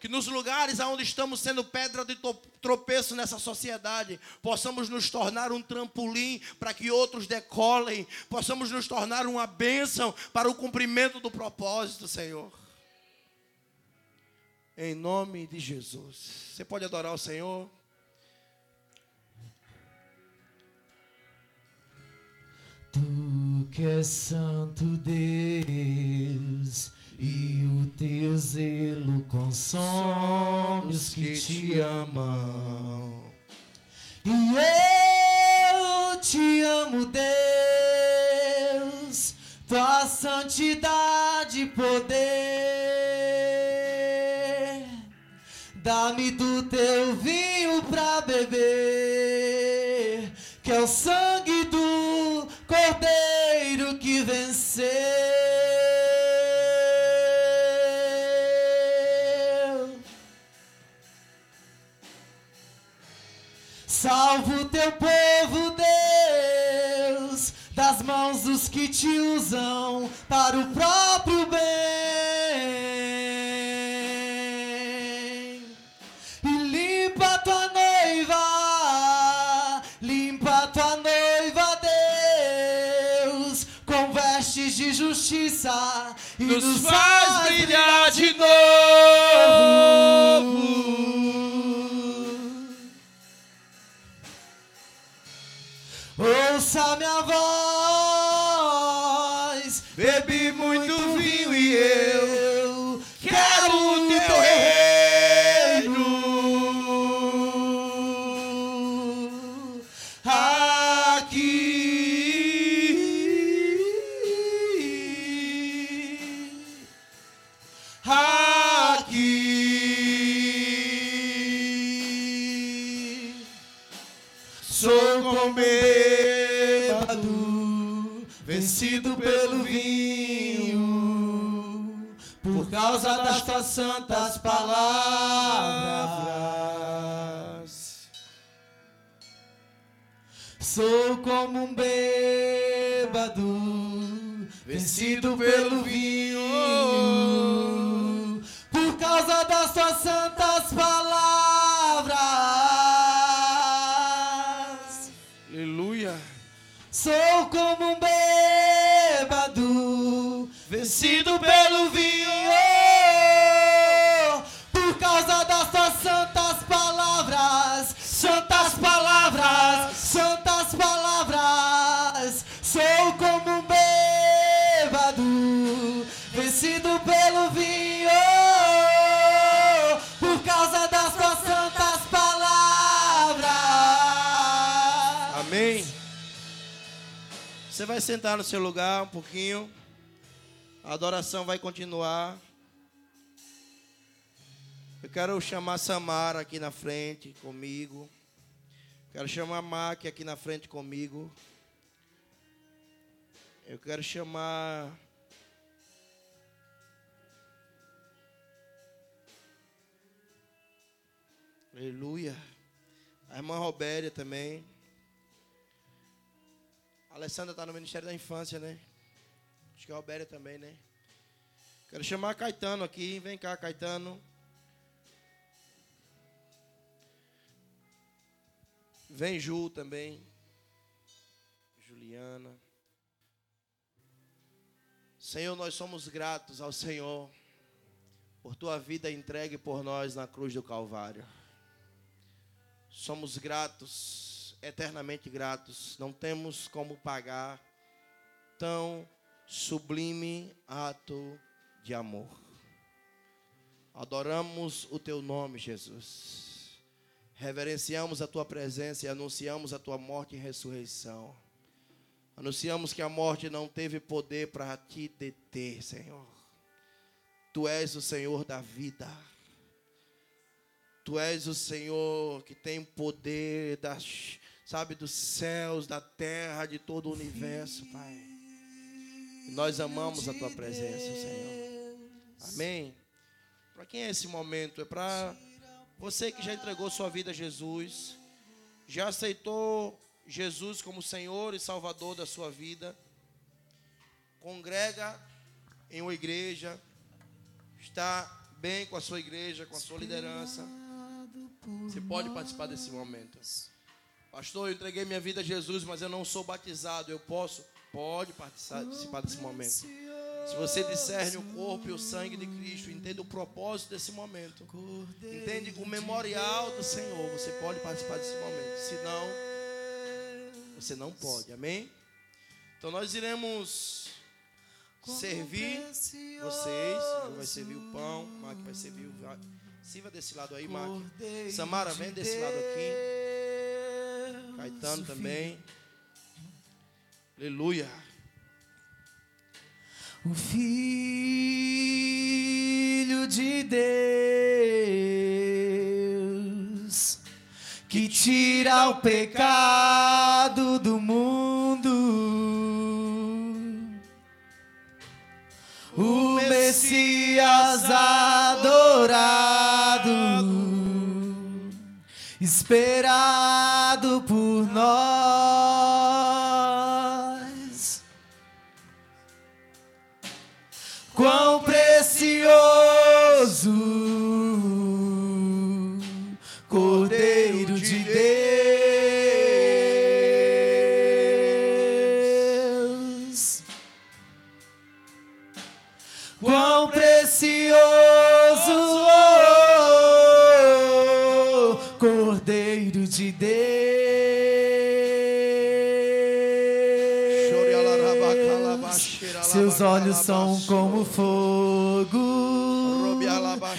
Que nos lugares onde estamos sendo pedra de tropeço nessa sociedade, possamos nos tornar um trampolim para que outros decolem, possamos nos tornar uma bênção para o cumprimento do propósito, Senhor. Em nome de Jesus. Você pode adorar o Senhor? Tu que és santo Deus, e o teu zelo consome os que te amam. E eu te amo, Deus, tua santidade e poder. Dá-me do teu vinho pra beber, venceu. Salva o teu povo, Deus, das mãos dos que te usam para o próprio e Nos faz brilhar de novo. Ouça minha voz, tuas santas palavras. Sou como um bêbado, vencido pelo vinho, por causa das tuas santas palavras. Aleluia. Sou como um bêbado, vencido pelo vinho, palavras, santas palavras. Sou como um bêbado, vencido pelo vinho, por causa das tuas santas palavras. Amém. Você vai sentar no seu lugar um pouquinho. A adoração vai continuar. Eu quero chamar Samara aqui na frente comigo. Quero chamar a Mac aqui na frente comigo. Eu quero chamar. Aleluia. A irmã Robéria também. A Alessandra está no Ministério da Infância, né? Acho que a Robéria também, né? Quero chamar Caetano aqui. Vem cá, Caetano. Vem Ju também. Juliana. Senhor, nós somos gratos ao Senhor por tua vida entregue por nós na cruz do Calvário. Somos gratos, eternamente gratos. Não temos como pagar tão sublime ato de amor. Adoramos o teu nome, Jesus. Reverenciamos a tua presença e anunciamos a tua morte e ressurreição. Anunciamos que a morte não teve poder para te deter, Senhor. Tu és o Senhor da vida. Tu és o Senhor que tem poder das, sabe, dos céus, da terra, de todo o universo, Pai. Nós amamos a tua presença, Senhor. Amém. Para quem é esse momento? É para você que já entregou sua vida a Jesus, já aceitou Jesus como Senhor e Salvador da sua vida. Congrega em uma igreja, está bem com a sua igreja, com a sua liderança. Você pode participar desse momento. Pastor, eu entreguei minha vida a Jesus, mas eu não sou batizado. Eu posso? Pode participar desse momento. Se você discerne o corpo e o sangue de Cristo, entende o propósito desse momento, entende o memorial do Senhor, você pode participar desse momento. Se não, você não pode. Amém? Então nós iremos servir vocês. Eu vai servir o pão, Mac vai servir o. Sirva desse lado aí, Mac. Samara, vem desse lado aqui. Caetano também. Aleluia. O Filho de Deus que tira o pecado do mundo. O Messias adorado, esperado olhos são como fogo,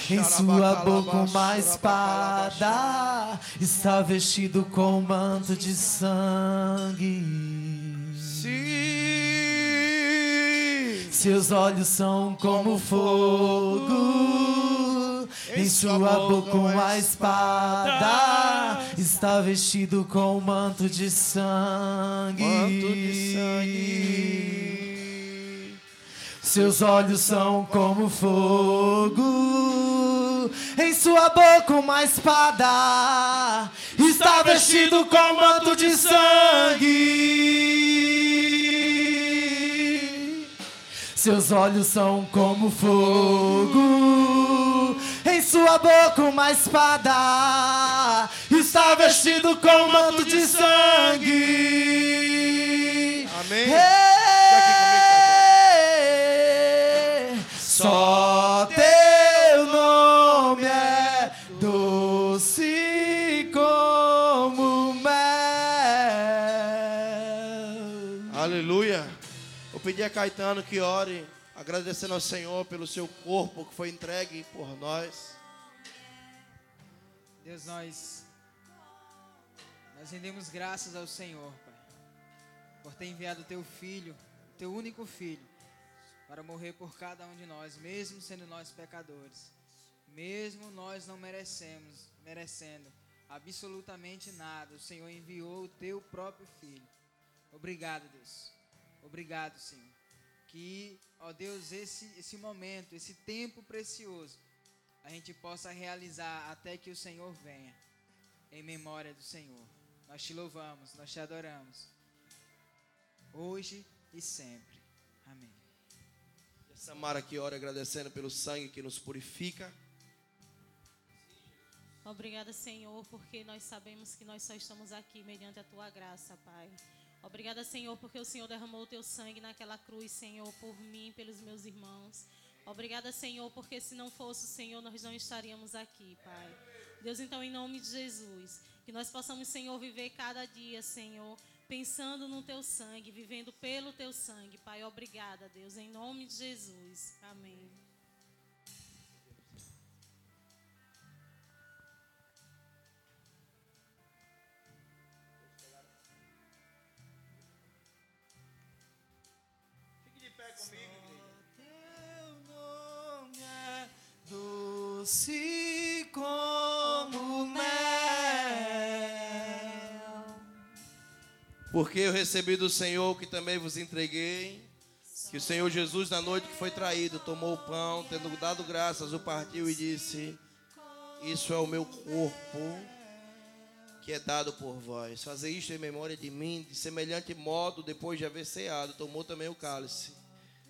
em sua boca uma espada, está vestido com um manto de sangue. Seus olhos são como fogo, em sua boca uma espada, está vestido com um manto de sangue. Manto de sangue. Seus olhos são como fogo, em sua boca uma espada, está vestido com manto de sangue. Seus olhos são como fogo, em sua boca uma espada, está vestido com manto de sangue. Amém. Ei, Eu pedi a Caetano que ore, agradecendo ao Senhor pelo seu corpo que foi entregue por nós. Deus, nós, nós rendemos graças ao Senhor, Pai, por ter enviado o Teu Filho, o Teu único Filho, para morrer por cada um de nós, mesmo sendo nós pecadores, mesmo nós não merecemos, merecendo absolutamente nada, o Senhor enviou o Teu próprio Filho. Obrigado, Deus. Obrigado, Senhor. Que, ó Deus, esse, esse momento, esse tempo precioso, a gente possa realizar até que o Senhor venha, em memória do Senhor. Nós te louvamos, nós te adoramos, hoje e sempre. Amém. Samara que ora agradecendo pelo sangue que nos purifica. Obrigada, Senhor, porque nós sabemos que nós só estamos aqui mediante a tua graça, Pai. Obrigada, Senhor, porque o Senhor derramou o teu sangue naquela cruz, Senhor, por mim, pelos meus irmãos. Obrigada, Senhor, porque se não fosse o Senhor, nós não estaríamos aqui, Pai. Deus, então, em nome de Jesus, que nós possamos, Senhor, viver cada dia, Senhor, pensando no teu sangue, vivendo pelo teu sangue, Pai. Obrigada, Deus, em nome de Jesus. Amém. Porque eu recebi do Senhor que também vos entreguei. Que o Senhor Jesus, na noite que foi traído, tomou o pão, tendo dado graças, o partiu e disse: Isso é o meu corpo, que é dado por vós. Fazer isto em memória de mim, de semelhante modo, depois de haver ceado, tomou também o cálice,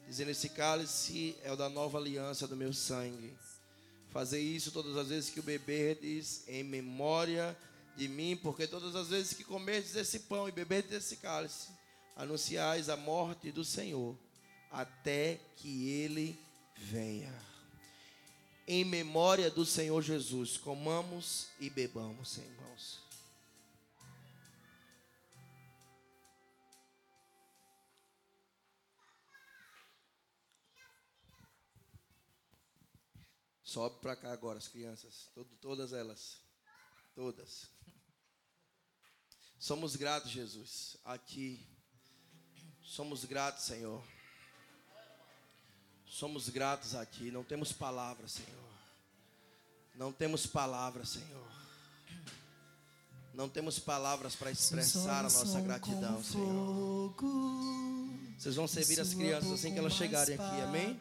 dizendo: Esse cálice é o da nova aliança do meu sangue. Fazer isso todas as vezes que o beberdes em memória de mim, porque todas as vezes que comerdes esse pão e beberdes esse cálice, anunciais a morte do Senhor, até que ele venha. Em memória do Senhor Jesus, comamos e bebamos, irmãos. Sobe para cá agora, as crianças, todo- todas elas. Todas. Somos gratos, Jesus, a Ti. Somos gratos, Senhor. Somos gratos a Ti. Não temos palavras, Senhor. Não temos palavras, Senhor. Não temos palavras para expressar a nossa gratidão, Senhor. Vocês vão servir as crianças assim que elas chegarem aqui, amém?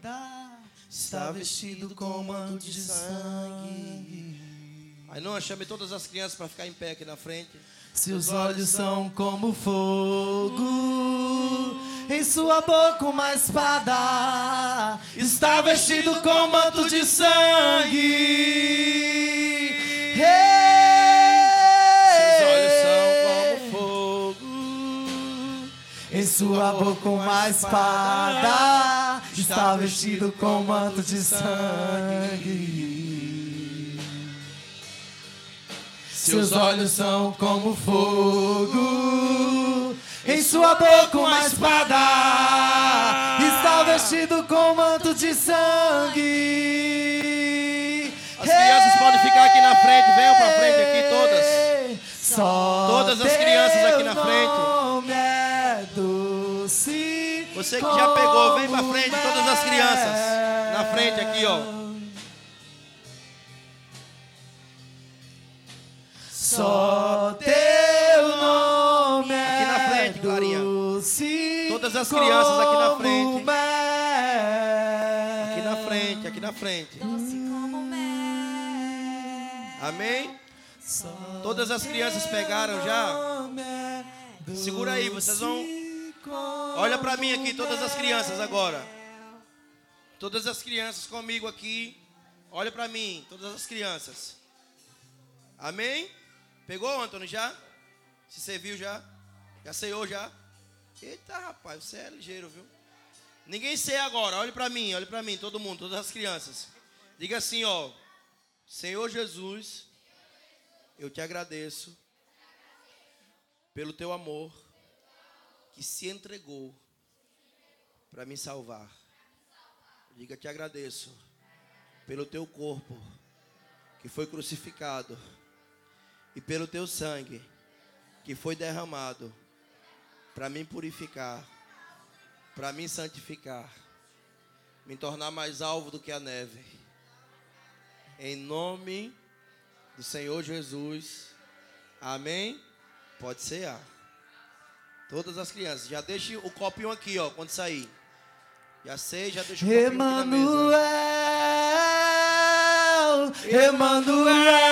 Está vestido com manto de sangue. Aí não chame todas as crianças para ficar em pé aqui na frente. Seus olhos são como fogo, em sua boca uma espada. Está vestido com manto de sangue. Seus olhos são como fogo. Em sua boca uma espada. Está vestido com manto de sangue. Seus olhos são como fogo. Em sua boca uma espada. Está vestido com manto de sangue. As crianças podem ficar aqui na frente, venham pra frente aqui todas. Só Todas as crianças aqui na frente. é doce Você que já pegou, vem pra frente, todas as crianças. Na frente aqui, ó. Só teu nome Aqui na é frente, Clarinha. doce Todas as crianças aqui na como frente. mel. Aqui na frente, aqui na frente. Amém? Todas as crianças pegaram já? É Segura aí, vocês vão. Olha pra mim aqui, todas as crianças agora. Todas as crianças comigo aqui. Olha pra mim, todas as crianças. Amém? Pegou, Antônio, já? Se serviu já? Já ceiou já? Eita, rapaz, você é ligeiro, viu? Ninguém ceia agora. Olhe pra mim, olhe pra mim, todo mundo, todas as crianças. Diga assim, ó. Senhor Jesus, eu te agradeço pelo teu amor que se entregou para me salvar. Diga, te agradeço pelo teu corpo que foi crucificado e pelo teu sangue que foi derramado para me purificar, para me santificar, me tornar mais alvo do que a neve. Em nome do Senhor Jesus. Amém? Pode ser. Ah. Todas as crianças. Já deixe o copinho aqui, ó, quando sair. Já sei, já deixa o copinho aqui na mesa. Emanuel,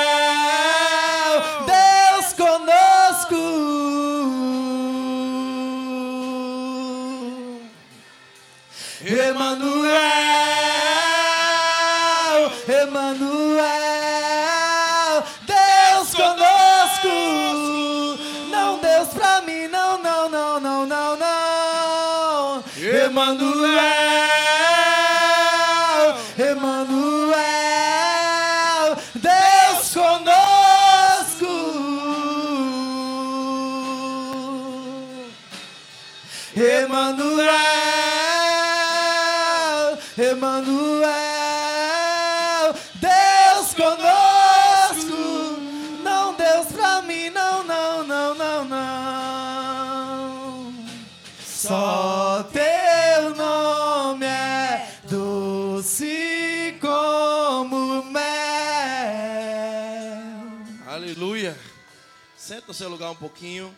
Senta no seu lugar um pouquinho.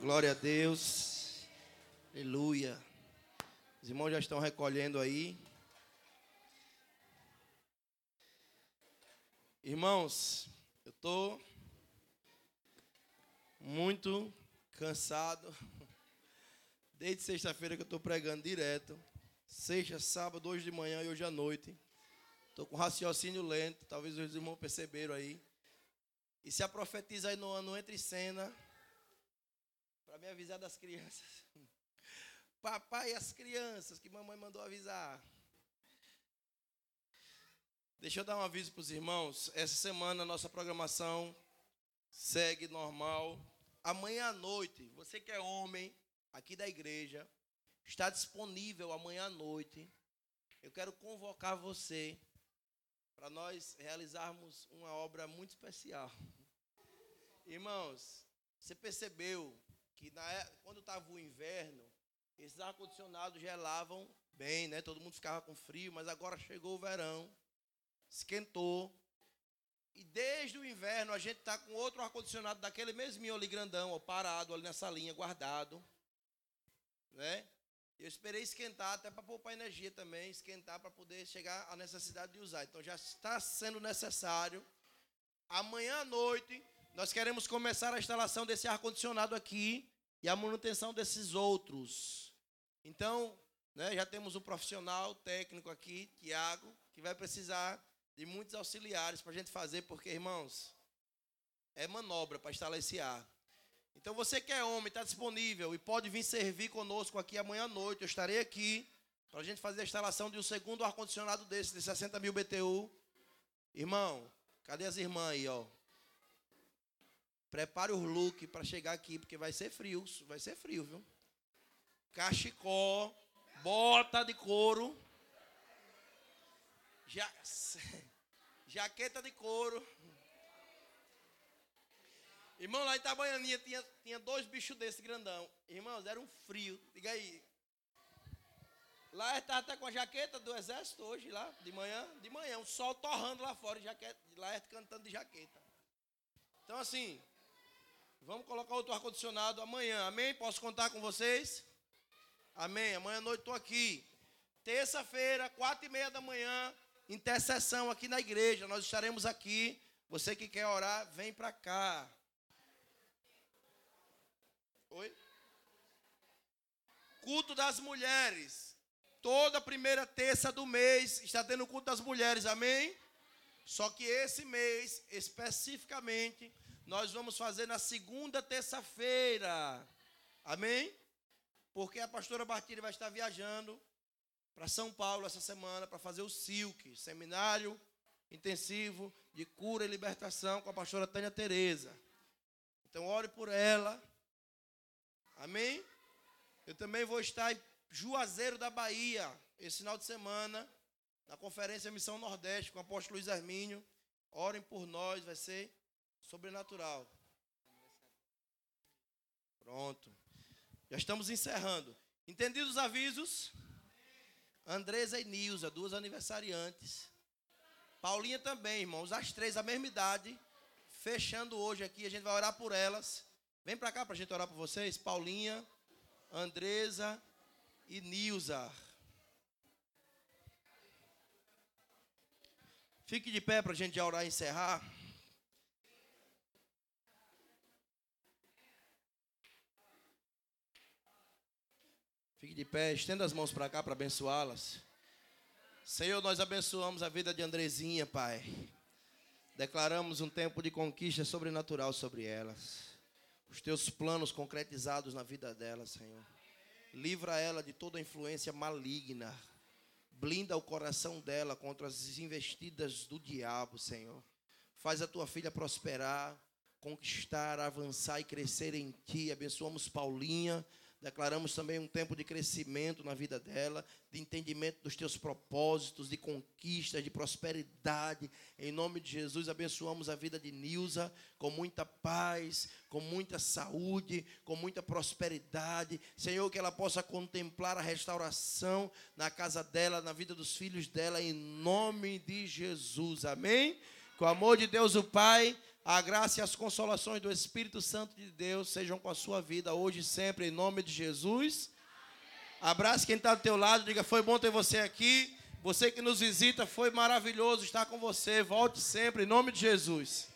Glória a Deus. Aleluia. Os irmãos já estão recolhendo aí. Irmãos, eu estou muito cansado. Desde sexta-feira que eu estou pregando direto. Sexta, sábado, hoje de manhã e hoje à noite. Estou com raciocínio lento. Talvez os irmãos perceberam aí. E se a profetiza aí no ano entre cena. Para me avisar das crianças. [laughs] Papai e as crianças que mamãe mandou avisar. Deixa eu dar um aviso para os irmãos. Essa semana a nossa programação segue normal. Amanhã à noite, você que é homem aqui da igreja, está disponível amanhã à noite. Eu quero convocar você para nós realizarmos uma obra muito especial. Irmãos, você percebeu que na, é- quando estava o inverno, esses ar-condicionados gelavam bem, né? Todo mundo ficava com frio, mas agora chegou o verão, esquentou. E desde o inverno a gente está com outro ar-condicionado daquele mesminho ali grandão, ó, parado ali nessa linha, guardado. Né? Eu esperei esquentar até para poupar energia também, esquentar para poder chegar à necessidade de usar. Então já está sendo necessário. Amanhã à noite nós queremos começar a instalação desse ar-condicionado aqui e a manutenção desses outros. Então, né, já temos um profissional técnico aqui, Tiago, que vai precisar de muitos auxiliares para a gente fazer, porque, irmãos, é manobra para instalar esse ar. Então, você que é homem, está disponível e pode vir servir conosco aqui amanhã à noite. Eu estarei aqui para a gente fazer a instalação de um segundo ar-condicionado desse, de 60 mil BTU. Irmão, cadê as irmãs aí, ó? Prepare os look para chegar aqui, porque vai ser frio, vai ser frio, viu? Cachecol, bota de couro, ja, [laughs] jaqueta de couro. Irmão, lá em Itabaianinha tinha, tinha dois bichos desse grandão. Irmãos, era um frio. Diga aí. Lá estava até com a jaqueta do exército hoje, lá, de manhã. De manhã, o sol torrando lá fora, jaqueta, lá cantando de jaqueta. Então, assim, vamos colocar outro ar-condicionado amanhã. Amém? Posso contar com vocês? Amém. Amanhã à noite estou aqui. Terça-feira, quatro e meia da manhã, intercessão aqui na igreja. Nós estaremos aqui. Você que quer orar, vem para cá. Oi? Culto das mulheres. Toda primeira terça do mês está tendo culto das mulheres, amém? Só que esse mês, especificamente, nós vamos fazer na segunda terça-feira, amém? Porque a pastora Bartilha vai estar viajando para São Paulo essa semana para fazer o SILC, Seminário Intensivo de Cura e Libertação com a pastora Tânia Tereza. Então ore por ela. Também vou estar em Juazeiro da Bahia esse final de semana na conferência Missão Nordeste com o apóstolo Luiz Hermínio. Orem por nós, vai ser sobrenatural. Pronto. Já estamos encerrando. Entendidos os avisos? Andresa e Nilza, duas aniversariantes. Paulinha também, irmãos, as três a mesma idade. Fechando hoje aqui, a gente vai orar por elas. Vem para cá para a gente orar por vocês. Paulinha, Andresa e Nilza. Fique de pé para a gente já orar e encerrar. Fique de pé, estenda as mãos para cá para abençoá-las. Senhor, nós abençoamos a vida de Andrezinha, Pai. Declaramos um tempo de conquista sobrenatural sobre elas. Os teus planos concretizados na vida dela, Senhor. Livra ela de toda influência maligna. Blinda o coração dela contra as investidas do diabo, Senhor. Faz a tua filha prosperar, conquistar, avançar e crescer em ti. Abençoamos Paulinha. Declaramos também um tempo de crescimento na vida dela, de entendimento dos teus propósitos, de conquista, de prosperidade. Em nome de Jesus, abençoamos a vida de Nilza com muita paz, com muita saúde, com muita prosperidade. Senhor, que ela possa contemplar a restauração na casa dela, na vida dos filhos dela, em nome de Jesus. Amém? Com o amor de Deus, o Pai a graça e as consolações do Espírito Santo de Deus sejam com a sua vida hoje e sempre, em nome de Jesus. Abraço quem está do teu lado, diga, foi bom ter você aqui. Você que nos visita, foi maravilhoso estar com você. Volte sempre, em nome de Jesus.